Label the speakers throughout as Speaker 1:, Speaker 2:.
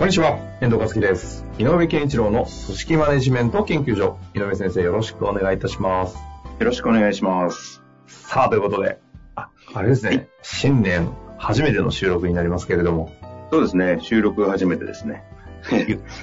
Speaker 1: こんにちは、遠藤和樹です。井上健一郎の組織マネジメント研究所。井上先生、よろしくお願いいたします。
Speaker 2: よろしくお願いします。
Speaker 1: さあ、ということで、あ、あれですね、新年初めての収録になりますけれども、
Speaker 2: そうですね、収録初めてですね。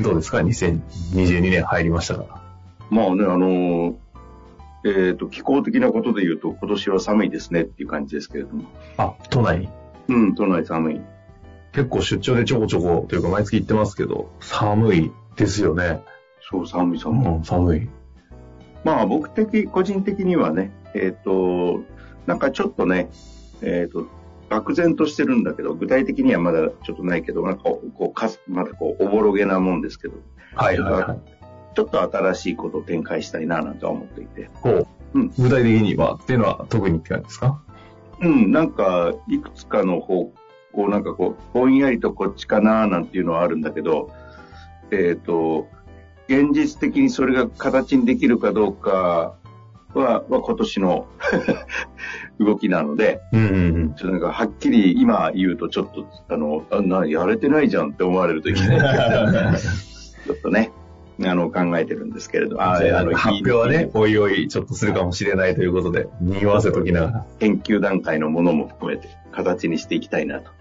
Speaker 1: どうですか ?2022 年入りましたが。
Speaker 2: まあね、あのーえっ、と、気候的なことで言うと、今年は寒いですねっていう感じですけれども。
Speaker 1: あ、都内？に
Speaker 2: うん、都内寒い。
Speaker 1: 結構出張でちょこちょこというか毎月行ってますけど、寒いですよね。
Speaker 2: そう、寒い寒い。
Speaker 1: うん、寒い。
Speaker 2: まあ、僕的、個人的にはね、えっ、と、なんかちょっとね、えっ、と、漠然としてるんだけど、具体的にはまだちょっとないけど、なんかこう、かすまだこう、おぼろげなもんですけど、
Speaker 1: はいはいはい。
Speaker 2: ちょっと新しいことを展開したいな、なんて思っていて。
Speaker 1: こう、
Speaker 2: うん
Speaker 1: 具体的にはっていうのは特にって感じですか？
Speaker 2: うん、なんか、いくつかの方向、なんかこう、ぼんやりとこっちかななんていうのはあるんだけど、えっ、と、現実的にそれが形にできるかどうかは、は今年の 動きなので、
Speaker 1: うんうんうん。
Speaker 2: ちょっとなんかはっきり今言うとちょっと、あの、あな、やれてないじゃんって思われるといけない。ちょっとね、あの、考えてるんですけれど、あ
Speaker 1: あ
Speaker 2: の、
Speaker 1: 発表はね、おいおいちょっとするかもしれないということで、匂わせときながら。
Speaker 2: 研究段階のものも含めて形にしていきたいなと。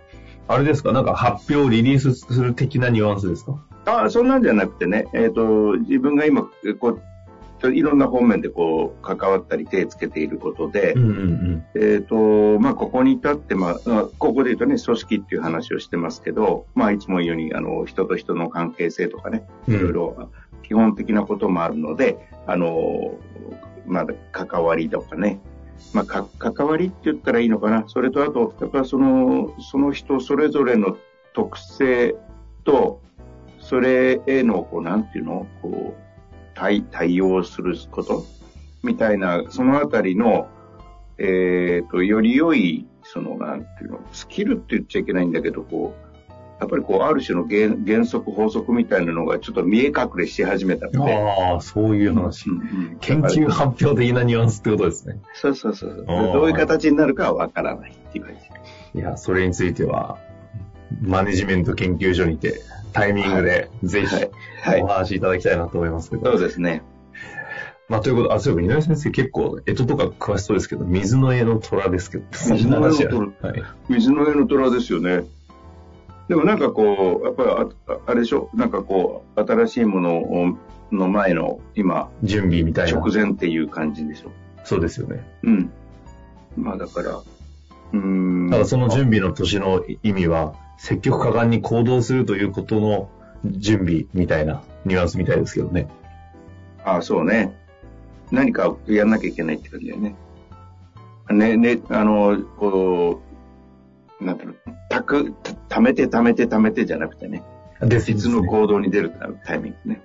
Speaker 1: あれですか？なんか発表をリリースする的なニュアンスですか？
Speaker 2: ああ、そんなんじゃなくてね、えっ、と、自分が今、こう、いろんな方面でこう、関わったり手つけていることで、
Speaker 1: んうん
Speaker 2: えっ、と、まあ、ここに至って、まあ、まあここで言うとね、組織っていう話をしてますけど、まあ、いつも言うように、あの、人と人の関係性とかね、
Speaker 1: うん。
Speaker 2: いろいろ基本的なこともあるので、あの、まだ関わりとかね、まあ、か関わりって言ったらいいのかな。それとあと、やっぱその、その人それぞれの特性と、それへの、こう、なんていうの？こう、対、対応すること？みたいな、そのあたりの、えっ、と、より良い、その、なんていうの、スキルって言っちゃいけないんだけど、こう、やっぱりこう、ある種の原原則、法則みたいなのがちょっと見え隠れし始めたので。
Speaker 1: ああ、そういう話。
Speaker 2: うんうん
Speaker 1: 研究発表的なニュアンスってことですね。
Speaker 2: そうそうそう。どういう形になるかはわからないっていう感じ。
Speaker 1: いや、それについては、マネジメント研究所にて、タイミングで、ぜひ、
Speaker 2: はい
Speaker 1: お。話しいただきたいなと思いますけど。
Speaker 2: そうですね。
Speaker 1: まあ、ということで、あ、そういえば、井上先生結構、干支とか詳しそうですけど、水の絵の虎ですけど、
Speaker 2: 水の絵の虎
Speaker 1: ははい。
Speaker 2: 水の上の虎ですよね。でもなんかこう、やっぱりああれでしょ？なんかこう、新しいものをの前の今、
Speaker 1: 準備みたいな。
Speaker 2: 直前っていう感じでしょ？
Speaker 1: そうですよね。
Speaker 2: うん。まあだから、うーん。
Speaker 1: ただその準備の年の意味は、積極果敢に行動するということの準備みたいなニュアンスみたいですけどね。
Speaker 2: ああ、そうね。何かやんなきゃいけないって感じだよね。ね、ね、あの、こう、なんていうの、たく、た貯めて貯めて貯めてじゃなくてね、
Speaker 1: です
Speaker 2: いつの行動に出るタイミングね。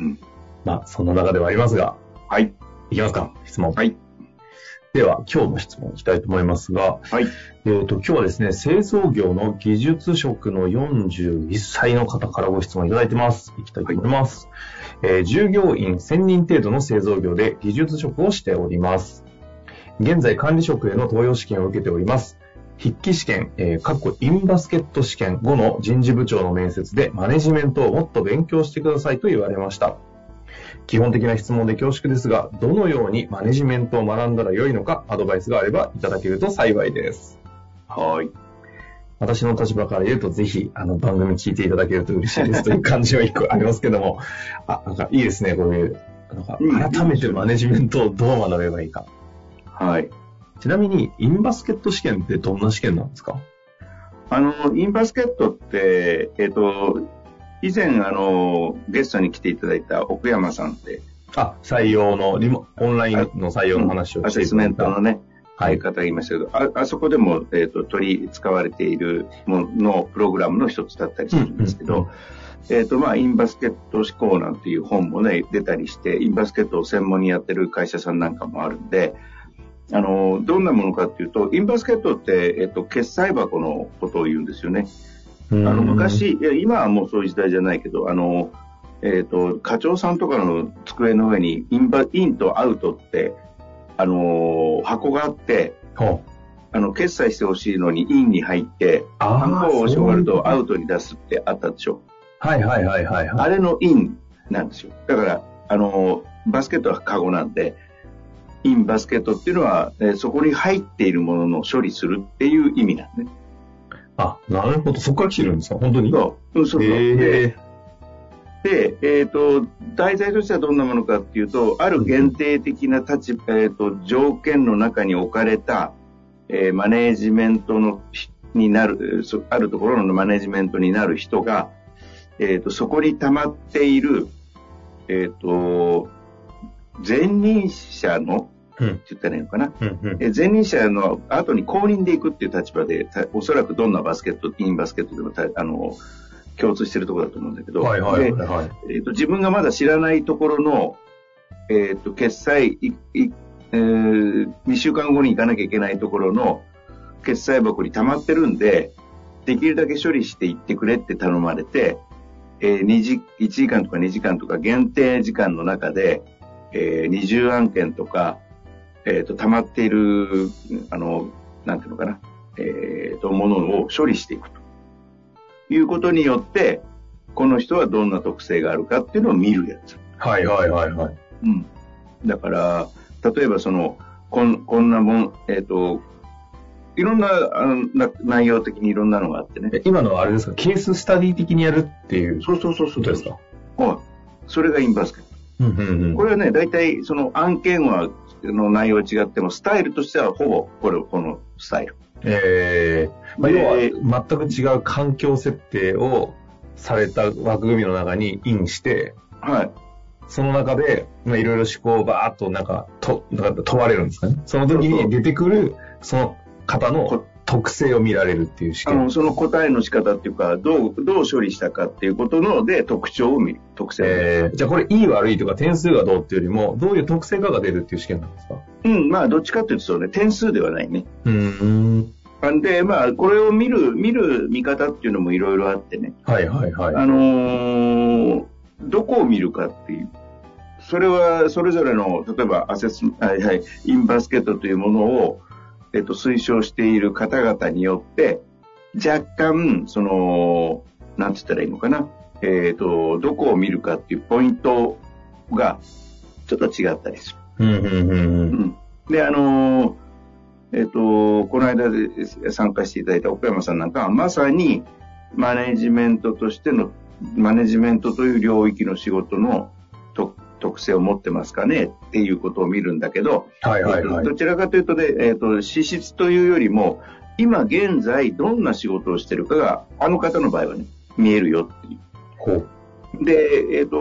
Speaker 2: うん。
Speaker 1: まあ、そんな中ではありますが、
Speaker 2: はい。
Speaker 1: いきますか、質問。
Speaker 2: はい。
Speaker 1: では、今日の質問いきたいと思いますが、
Speaker 2: はい。
Speaker 1: えー、と今日はですね、製造業の技術職の41歳の方からご質問いただいてます。いきたいと思います。えー従業員1000人程度の製造業で技術職をしております。現在管理職への登用試験を受けております。筆記試験、えー、かっこインバスケット試験後の人事部長の面接でマネジメントをもっと勉強してくださいと言われました。基本的な質問で恐縮ですが、どのようにマネジメントを学んだらよいのか、アドバイスがあればいただけると幸いです。
Speaker 2: はい。
Speaker 1: 私の立場から言うと、ぜひ、あの、番組聞いていただけると嬉しいですという感じは一個ありますけども、あ、なんかいいですね、こういう、なんか
Speaker 2: うん
Speaker 1: 改めてマネジメントをどう学べばいいか。
Speaker 2: はい。
Speaker 1: ちなみに、インバスケット試験ってどんな試験なんですか？
Speaker 2: あの、インバスケットって、えっ、と、以前、あの、ゲストに来ていただいた奥山さんって、
Speaker 1: あ、採用のリモ、オンラインの採用の話を
Speaker 2: アセスメ
Speaker 1: していただいた。
Speaker 2: ントのね、
Speaker 1: はい。
Speaker 2: 方がいましたけど、ああそこでも、えー、と取り使われているもののプログラムの一つだったりするんですけど、
Speaker 1: うんうん
Speaker 2: えっ、と、まあ、インバスケット思考なんていう本もね、出たりして、インバスケットを専門にやってる会社さんなんかもあるんで、あの、どんなものかっていうと、インバスケットって、えっ、と、決済箱のことを言うんですよね。
Speaker 1: あ
Speaker 2: あの、昔、いや今はもうそういう時代じゃないけど、あの、えっ、と、課長さんとかの机の上に、インバ、インとアウトって、あの箱があって、あの、決済してほしいのにインに入って、
Speaker 1: あ
Speaker 2: 番号を押し終わるとアウ
Speaker 1: ト。
Speaker 2: トに出すってあったでしょ。
Speaker 1: はいはいはいはいはい。
Speaker 2: あれのインなんですよ。だから、あの、バスケットはカゴなんで、インバスケットっていうのは、えーそこに入っているものの処理するっていう意味なんね。
Speaker 1: あ、なるほど。そこから来てるんですか？本当に？
Speaker 2: そう。うん、そうそう。
Speaker 1: へ
Speaker 2: で
Speaker 1: え。
Speaker 2: で、えっ、と、題材としてはどんなものかっていうと、ある限定的な立場、えっ、と、条件の中に置かれた、えーマネージメントの、ひになる、あるところのマネージメントになる人が、えっ、と、そこに溜まっている、えっ、と、前任者の、
Speaker 1: うん
Speaker 2: って言ったらいいのかな。
Speaker 1: うんうん。
Speaker 2: えー前任者の後に公認で行くっていう立場で、たおそらくどんなバスケット、インバスケットでもたあの共通してるところだと思うんだけど、
Speaker 1: はいはいはい
Speaker 2: で
Speaker 1: はい。
Speaker 2: えーと自分がまだ知らないところの、えー、と決済いい、えー、2週間後に行かなきゃいけないところの決済箱に溜まってるんで、できるだけ処理していってくれって頼まれて、えー、2時1時間とか2時間とか限定時間の中で、えー、20案件とか、えー、と溜まっている、あの、なんていうのかな、えー、と、ものを処理していくということによって、この人はどんな特性があるかっていうのを見るやつ。
Speaker 1: はいはいはいはい。
Speaker 2: うん。だから、例えばその、こんこんなもん、えっ、と、いろんなあのな内容的にいろんなのがあってね。
Speaker 1: え今のはあれですか？ケーススタディ的にやるっていう
Speaker 2: そうそうそうそう。
Speaker 1: ですか？
Speaker 2: はい。それがインバスケット。
Speaker 1: うんうんうん。
Speaker 2: これはね、大体その案件は、の内容は違っても、スタイルとしてはほぼこれ、このスタイル。
Speaker 1: えーまあ、
Speaker 2: で
Speaker 1: 要は全く違う環境設定をされた枠組みの中にインして、
Speaker 2: はい。
Speaker 1: その中で、まあ、いろいろ思考をバーっとなんか、と、なんか問われるんですかね。その時に出てくる、その方の
Speaker 2: こ
Speaker 1: 特性を見られるっていう試験。
Speaker 2: あの、その答えの仕方っていうか、どう、どう処理したかっていうことので特徴を見る。特性。
Speaker 1: えーじゃあこれいい悪いとか点数がどうっていうよりも、どういう特性かが出るっていう試験なんですか？
Speaker 2: うん、まあ、どっちかっていうとそうね、点数ではないね。
Speaker 1: う。ん
Speaker 2: で、まあ、これを見る、見る見方っていうのもいろいろあってね。
Speaker 1: はいはいはい。
Speaker 2: あのーどこを見るかっていう。それは、それぞれの、例えば、アセス、はいはい、インバスケットというものを、えっと、推奨している方々によって、若干、その、なんて言ったらいいのかな。えっと、どこを見るかっていうポイントが、ちょっと違ったりする。
Speaker 1: うんうん
Speaker 2: うんで、あのーえっ、と、この間で参加していただいた岡山さんなんかは、まさにマネジメントとしての、マネジメントという領域の仕事のと特性を持ってますかね？っていうことを見るんだけど、
Speaker 1: はいはいはい
Speaker 2: えっと。どちらかというとね、えっ、と、資質というよりも、今現在どんな仕事をしてるかが、あの方の場合はね、見えるよっていう。
Speaker 1: ほう。
Speaker 2: で、えっ、と、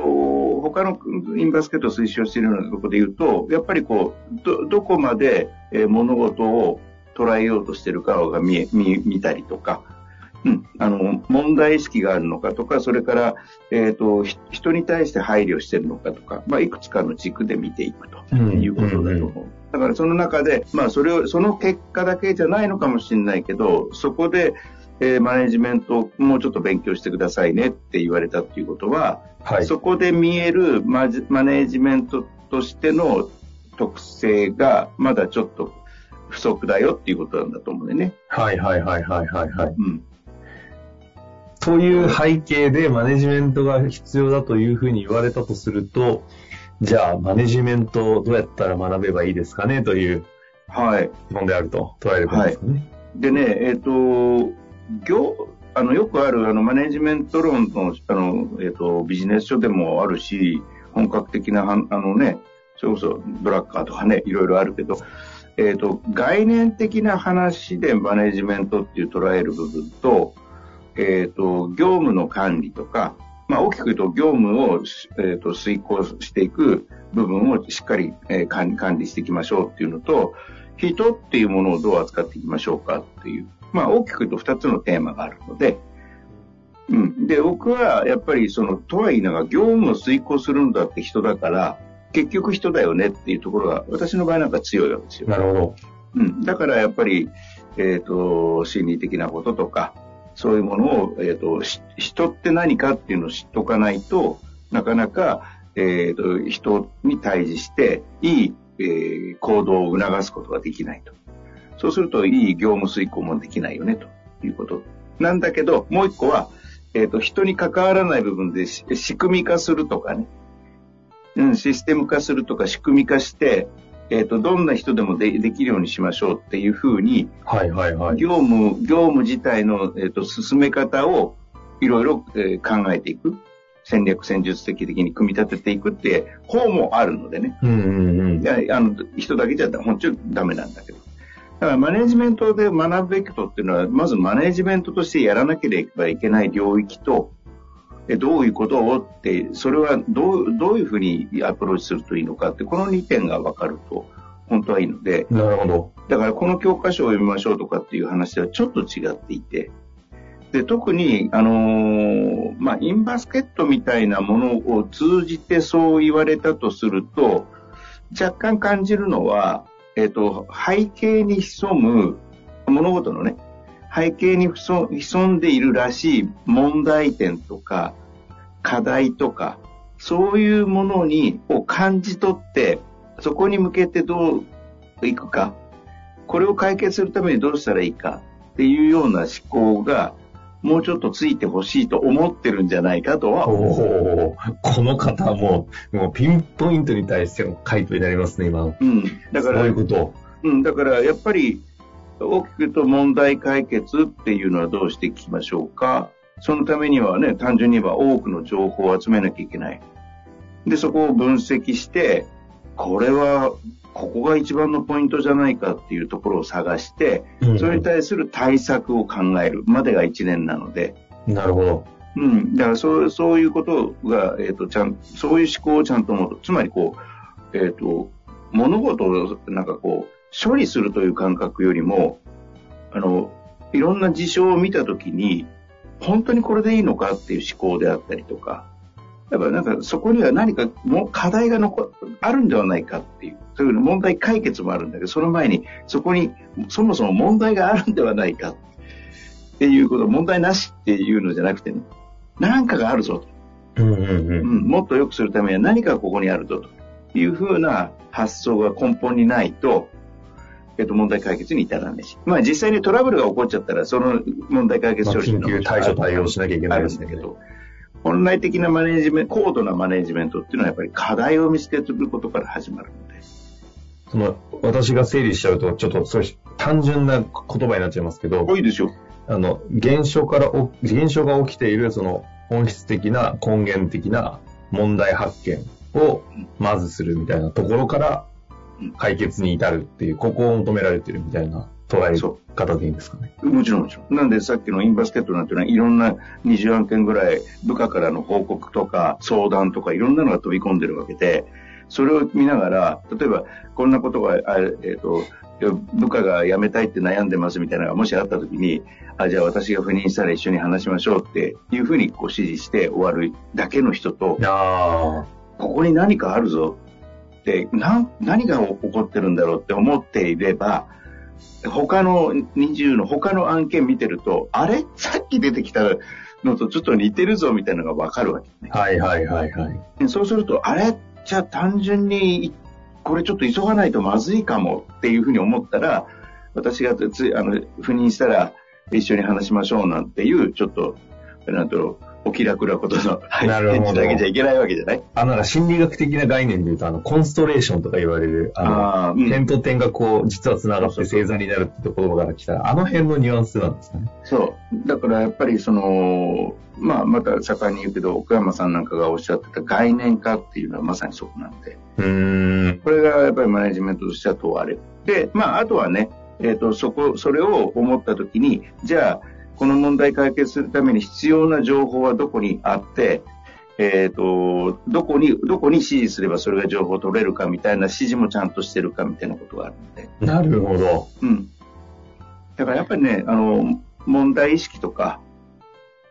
Speaker 2: 他のインバスケットを推奨しているようなところで言うと、やっぱりこう、ど、どこまで、えー物事を捉えようとしているかが見え、見、見たりとか、うん、あの、問題意識があるのかとか、それから、えっ、と、ひ人に対して配慮してるのかとか、まあ、いくつかの軸で見ていくということだと思う。
Speaker 1: うんうん
Speaker 2: だからその中で、まあ、それを、その結果だけじゃないのかもしれないけど、そこで、えーマネジメントをもうちょっと勉強してくださいねって言われたっていうことは、
Speaker 1: はい。
Speaker 2: そこで見えるマジマネジメントとしての特性がまだちょっと不足だよっていうことなんだと思うね。
Speaker 1: はいはいはいはいはいはい。
Speaker 2: うん。
Speaker 1: という背景でマネジメントが必要だというふうに言われたとすると、じゃあマネジメントをどうやったら学べばいいですかねという
Speaker 2: はい。
Speaker 1: 質問であると捉えることですかね。
Speaker 2: でね、えっ、と、業、あの、よくある、あの、マネジメント論の、あの、えっ、と、ビジネス書でもあるし、本格的なあのね、それこそドラッカーとかね、いろいろあるけど、えっ、と、概念的な話でマネジメントっていう捉える部分と、えっ、と、業務の管理とか、まあ、大きく言うと業務を、えーと、遂行していく部分をしっかり、えー、管管理していきましょうっていうのと、人っていうものをどう扱っていきましょうかっていう、まあ、大きく言うと2つのテーマがあるので、うん。で、僕はやっぱりその、とは言いながら業務を遂行するんだって人だから、結局人だよねっていうところが、私の場合なんか強いわけですよ。
Speaker 1: なるほど。
Speaker 2: うん。だからやっぱり、えっ、ー、と、心理的なこととか、そういうものを、えっ、ー、と、人って何かっていうのを知っておかないと、なかなか、えっ、ー、と、人に対峙して、いい、えー、行動を促すことができないと。そうすると、いい業務遂行もできないよね、ということ。なんだけど、もう一個は、えっ、と、人に関わらない部分で仕組み化するとかね、うん、システム化するとか仕組み化して、えっ、ー、と、どんな人でもでできるようにしましょうっていうふうに、
Speaker 1: はいはいはい。
Speaker 2: 業務、業務自体の、えっ、ー、と、進め方をいろいろ、えー、考えていく。戦略戦術的的に組み立てていくって方もあるのでね。
Speaker 1: うんうんうん。いや、
Speaker 2: あの、人だけじゃ本当にダメなんだけど。だからマネジメントで学ぶべきことっていうのは、まずマネジメントとしてやらなければいけない領域と、どういうことをって、それはどうどういうふうにアプローチするといいのかって、この2点が分かると、本当はいいので、
Speaker 1: なるほど。
Speaker 2: だからこの教科書を読みましょうとかっていう話ではちょっと違っていて、で特に、あのー、まあ、インバスケットみたいなものを通じてそう言われたとすると、若干感じるのは、えっ、ー、と、背景に潜む、物事のね、背景に潜んでいるらしい問題点とか、課題とか、そういうものに、を感じ取って、そこに向けてどういくか、これを解決するためにどうしたらいいかっていうような思考が、もうちょっとついてほしいと思ってるんじゃないかとは
Speaker 1: 思う。この方も、もうピンポイントに対しての回答になりますね、今。
Speaker 2: うん。だから、
Speaker 1: そういうこと。
Speaker 2: うん、だからやっぱり、大きく言うと問題解決っていうのはどうしていきましょうか？そのためにはね、単純に言えば多くの情報を集めなきゃいけない。で、そこを分析して、これは、ここが一番のポイントじゃないかっていうところを探して、それに対する対策を考えるまでが1年なので。
Speaker 1: なるほど。
Speaker 2: うん。だからそう、そういうことが、えっ、ー、と、ちゃん、そういう思考をちゃんと持つ。つまりこう、えっ、ー、と、物事をなんかこう、処理するという感覚よりも、あの、いろんな事象を見たときに、本当にこれでいいのかっていう思考であったりとか、やっぱなんかそこには何かも課題が残あるんではないかっていう、そういう問題解決もあるんだけど、その前にそこにそもそも問題があるんではないかっていうこと、問題なしっていうのじゃなくてね、何かがあるぞ
Speaker 1: と。うんうんうん、
Speaker 2: もっと良くするためには何かここにあるぞというふうな発想が根本にないと、えっと、問題解決に至らないし。まあ実際にトラブルが起こっちゃったら、その問題解決処理
Speaker 1: の、まあ、緊急対処対応しなきゃいけない
Speaker 2: んだけど、本来的なマネジメント、高度なマネジメントっていうのはやっぱり課題を見つけてくることから始まるので。
Speaker 1: その、私が整理しちゃうと、ちょっとそれ単純な言葉になっちゃいますけど、
Speaker 2: 多いですよ。
Speaker 1: あの、現象から、現象が起きている、その、本質的な、根源的な問題発見をまずするみたいなところから、解決に至るっていう、ここを求められてるみたいな捉え方でいいんですかね？
Speaker 2: もちろんもちろん。なんでさっきのインバスケットなんていうのは、いろんな20案件ぐらい部下からの報告とか相談とかいろんなのが飛び込んでるわけで、それを見ながら、例えばこんなことが、あえっ、ー、と、部下が辞めたいって悩んでますみたいなのがもしあった時に、あ、じゃあ私が赴任したら一緒に話しましょうっていうふうにこう指示して終わるだけの人と、ここに何かあるぞって何何が起こってるんだろうって思っていれば、他の20の他の案件見てると、あれ？さっき出てきたのとちょっと似てるぞみたいなのがわかるわけね。
Speaker 1: はいはいはいはい。
Speaker 2: そうすると、あれ？じゃあ単純にこれちょっと急がないとまずいかもっていうふうに思ったら、私がつあの赴任したら一緒に話しましょうなんていう、ちょっと、なんだろう、お気楽なことの返事だけじゃいけ ないわけじゃない
Speaker 1: あの、心理学的な概念で言うと、あの、コンストレーションとか言われる、あの、うん、点と点がこう、実は繋がって星座になるってところから来たら、あの辺のニュアンスなんですかね。
Speaker 2: そう。だからやっぱりその、まあ、また盛んに言うけど、奥山さんなんかがおっしゃってた概念化っていうのはまさにそこなんで。
Speaker 1: うん。
Speaker 2: これがやっぱりマネジメントとしては問われる。で、まあ、あとはね、えっ、ー、と、そこ、それを思ったときに、じゃあ、この問題解決するために必要な情報はどこにあって、えっ、と、どこに、どこに指示すればそれが情報を取れるかみたいな指示もちゃんとしてるかみたいなことがあるので。
Speaker 1: なるほど。
Speaker 2: うん。だからやっぱりね、あの、問題意識とか、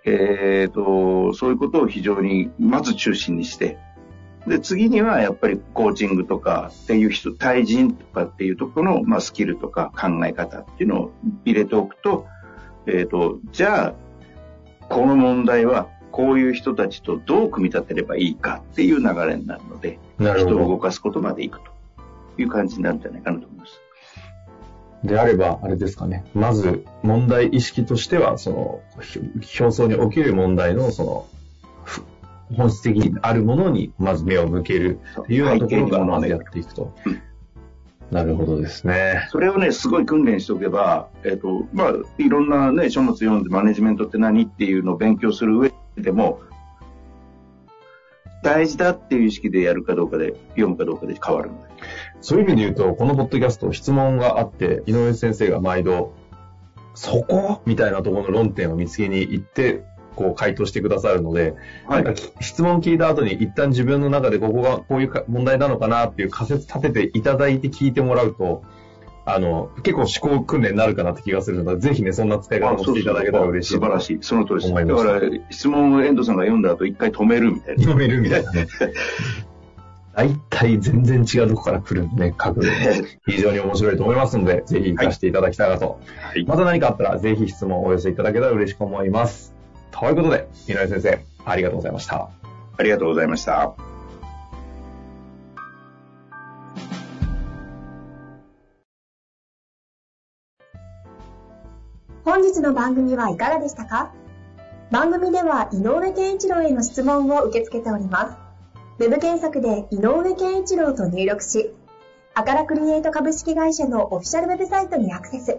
Speaker 2: えっ、と、そういうことを非常に、まず中心にして、で、次にはやっぱりコーチングとかっていう人、対人とかっていうところの、まあ、スキルとか考え方っていうのを入れておくと、えっ、と、じゃあ、この問題はこういう人たちとどう組み立てればいいかっていう流れになるので、人を動
Speaker 1: ど。
Speaker 2: かすことまでいくという感じになるんじゃないかなと思います。
Speaker 1: であれば、あれですかね。まず、問題意識としては、その、ひ表層に起きる問題の、その、ふ本質的にあるものに、まず目を向けるっていうようなところからまずやっていくと
Speaker 2: うん。
Speaker 1: なるほどですね。
Speaker 2: それをね、すごい訓練しておけば、えっ、と、まあ、いろんなね、書物読んでマネジメントって何っていうのを勉強する上でも、大事だっていう意識でやるかどうかで、読むかどうかで変わるので。
Speaker 1: そういう意味で言うと、このポッドキャスト、質問があって、井上先生が毎度、そこ？みたいなところの論点を見つけに行って、こう回答してくださるので、
Speaker 2: はい
Speaker 1: なんか質問聞いた後に一旦自分の中でここがこういうか問題なのかなっていう仮説立てていただいて聞いてもらうと、あの、結構思考訓練になるかなって気がするので、ぜひね、そんな使い方もしていただけたら嬉しい。
Speaker 2: 素晴らしい。その通りです。だから、質問を遠藤さんが読んだ後、一回止めるみたいな。
Speaker 1: 読めるみたいなね。大体全然違うとこから来るんでね、角度ね 非常に面白いと思いますので、ぜひ活かしていただきたいなと。
Speaker 2: はい。
Speaker 1: また何かあったら、ぜひ質問をお寄せいただけたら嬉しく思います。ということで、井上先生、ありがとうございました。
Speaker 2: ありがとうございました。
Speaker 3: 本日の番組はいかがでしたか？番組では井上健一郎への質問を受け付けております。ウェブ検索で井上健一郎と入力し、アカラクリエイト株式会社のオフィシャルウェブサイトにアクセス。